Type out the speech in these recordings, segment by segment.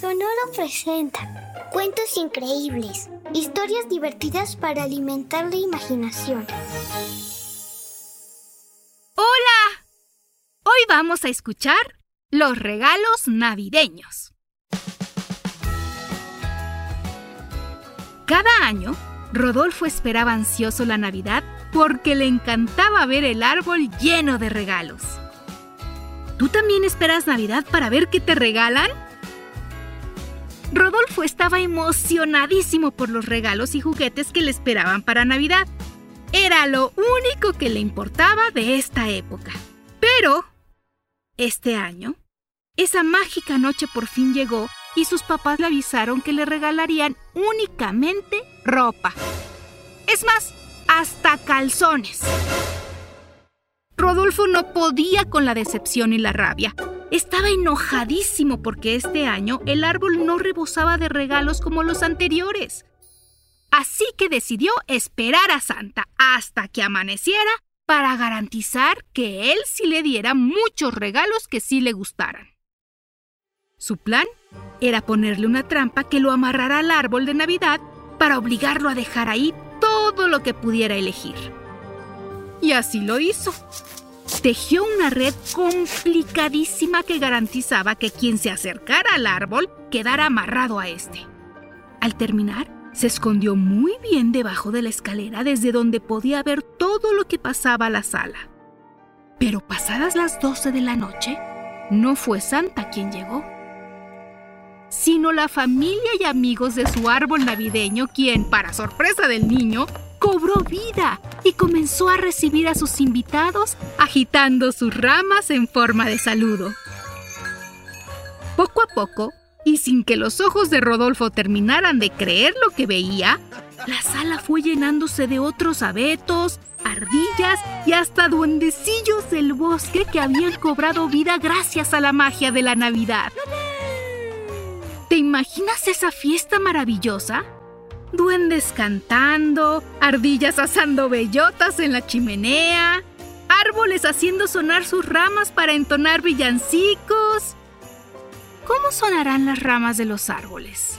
Sonoro presenta Cuentos increíbles, historias divertidas para alimentar la imaginación. ¡Hola! Hoy vamos a escuchar los regalos navideños. Cada año, Rodolfo esperaba ansioso la Navidad porque le encantaba ver el árbol lleno de regalos. ¿Tú también esperas Navidad para ver qué te regalan? Rodolfo estaba emocionadísimo por los regalos y juguetes que le esperaban para Navidad. Era lo único que le importaba de esta época. Pero, este año, esa mágica noche por fin llegó y sus papás le avisaron que le regalarían únicamente ropa. Es más, hasta calzones. Rodolfo no podía con la decepción y la rabia. Estaba enojadísimo porque este año el árbol no rebosaba de regalos como los anteriores. Así que decidió esperar a Santa hasta que amaneciera para garantizar que él sí le diera muchos regalos que sí le gustaran. Su plan era ponerle una trampa que lo amarrara al árbol de Navidad para obligarlo a dejar ahí todo lo que pudiera elegir. Y así lo hizo tejió una red complicadísima que garantizaba que quien se acercara al árbol quedara amarrado a este. Al terminar, se escondió muy bien debajo de la escalera desde donde podía ver todo lo que pasaba a la sala. Pero pasadas las 12 de la noche, no fue Santa quien llegó, sino la familia y amigos de su árbol navideño quien, para sorpresa del niño, cobró vida y comenzó a recibir a sus invitados agitando sus ramas en forma de saludo. Poco a poco, y sin que los ojos de Rodolfo terminaran de creer lo que veía, la sala fue llenándose de otros abetos, ardillas y hasta duendecillos del bosque que habían cobrado vida gracias a la magia de la Navidad. ¿Te imaginas esa fiesta maravillosa? Duendes cantando, ardillas asando bellotas en la chimenea, árboles haciendo sonar sus ramas para entonar villancicos. ¿Cómo sonarán las ramas de los árboles?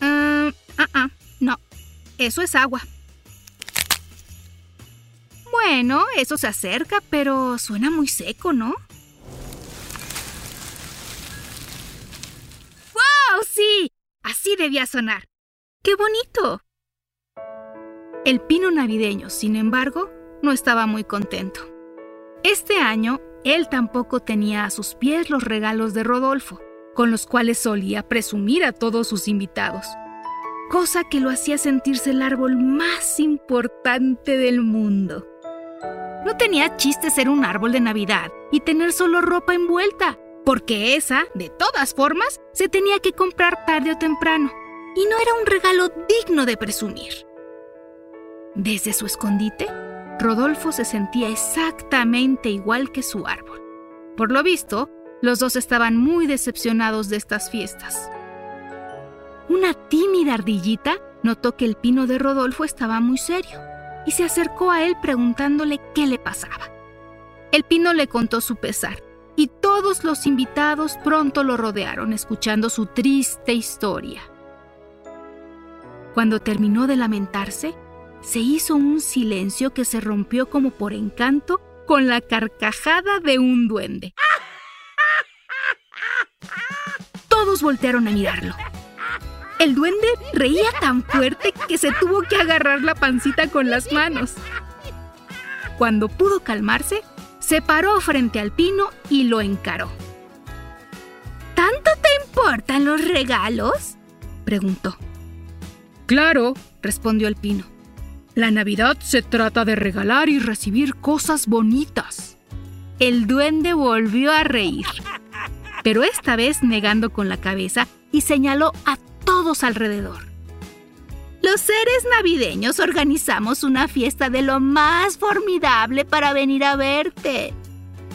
ah, ah, ah no, eso es agua. Bueno, eso se acerca, pero suena muy seco, ¿no? Debía sonar. ¡Qué bonito! El pino navideño, sin embargo, no estaba muy contento. Este año, él tampoco tenía a sus pies los regalos de Rodolfo, con los cuales solía presumir a todos sus invitados, cosa que lo hacía sentirse el árbol más importante del mundo. No tenía chiste ser un árbol de Navidad y tener solo ropa envuelta, porque esa, de todas formas, se tenía que comprar tarde o temprano, y no era un regalo digno de presumir. Desde su escondite, Rodolfo se sentía exactamente igual que su árbol. Por lo visto, los dos estaban muy decepcionados de estas fiestas. Una tímida ardillita notó que el pino de Rodolfo estaba muy serio y se acercó a él preguntándole qué le pasaba. El pino le contó su pesar todos los invitados pronto lo rodearon escuchando su triste historia. Cuando terminó de lamentarse, se hizo un silencio que se rompió como por encanto con la carcajada de un duende. Todos voltearon a mirarlo. El duende reía tan fuerte que se tuvo que agarrar la pancita con las manos. Cuando pudo calmarse, se paró frente al pino y lo encaró. ¿Tanto te importan los regalos? preguntó. Claro, respondió el pino. La Navidad se trata de regalar y recibir cosas bonitas. El duende volvió a reír. pero esta vez negando con la cabeza y señaló a todos alrededor. Los seres navideños organizamos una fiesta de lo más formidable para venir a verte.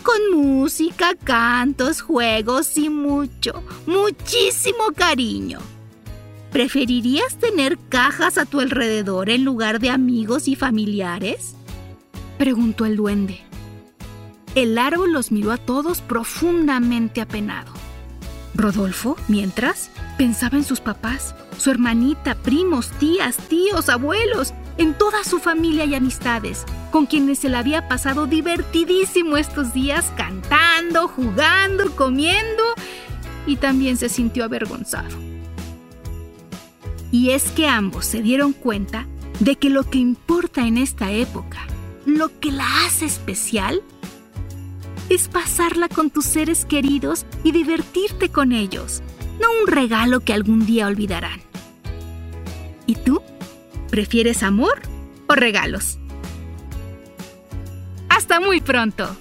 Con música, cantos, juegos y mucho, muchísimo cariño. ¿Preferirías tener cajas a tu alrededor en lugar de amigos y familiares? Preguntó el duende. El árbol los miró a todos profundamente apenado. Rodolfo, mientras, pensaba en sus papás, su hermanita, primos, tías, tíos, abuelos, en toda su familia y amistades, con quienes se le había pasado divertidísimo estos días cantando, jugando, comiendo y también se sintió avergonzado. Y es que ambos se dieron cuenta de que lo que importa en esta época, lo que la hace especial, es pasarla con tus seres queridos y divertirte con ellos, no un regalo que algún día olvidarán. ¿Y tú? ¿Prefieres amor o regalos? Hasta muy pronto.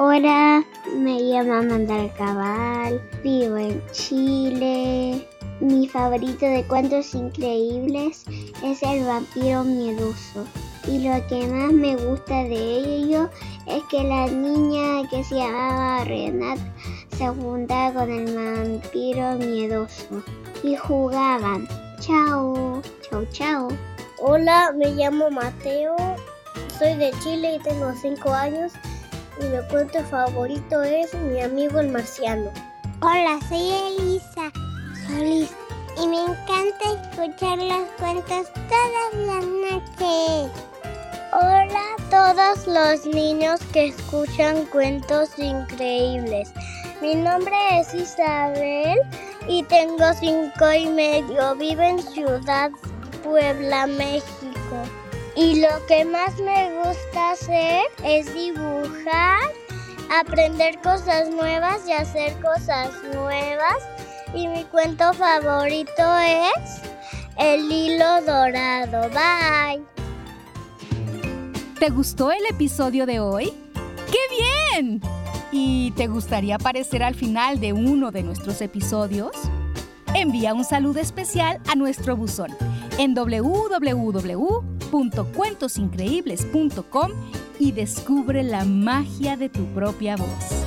Hola, me llamo Amanda Cabal, vivo en Chile. Mi favorito de cuentos increíbles es el vampiro miedoso. Y lo que más me gusta de ello es que la niña que se llamaba Renata se juntaba con el vampiro miedoso y jugaban. Chao, chao, chao. Hola, me llamo Mateo, soy de Chile y tengo 5 años y mi cuento favorito es Mi amigo el marciano. Hola, soy Elisa todas las noches. Hola a todos los niños que escuchan cuentos increíbles. Mi nombre es Isabel y tengo cinco y medio. Vivo en Ciudad Puebla, México. Y lo que más me gusta hacer es dibujar, aprender cosas nuevas y hacer cosas nuevas. Y mi cuento favorito es El hilo dorado. Bye. ¿Te gustó el episodio de hoy? ¡Qué bien! ¿Y te gustaría aparecer al final de uno de nuestros episodios? Envía un saludo especial a nuestro buzón en www.cuentosincreíbles.com y descubre la magia de tu propia voz.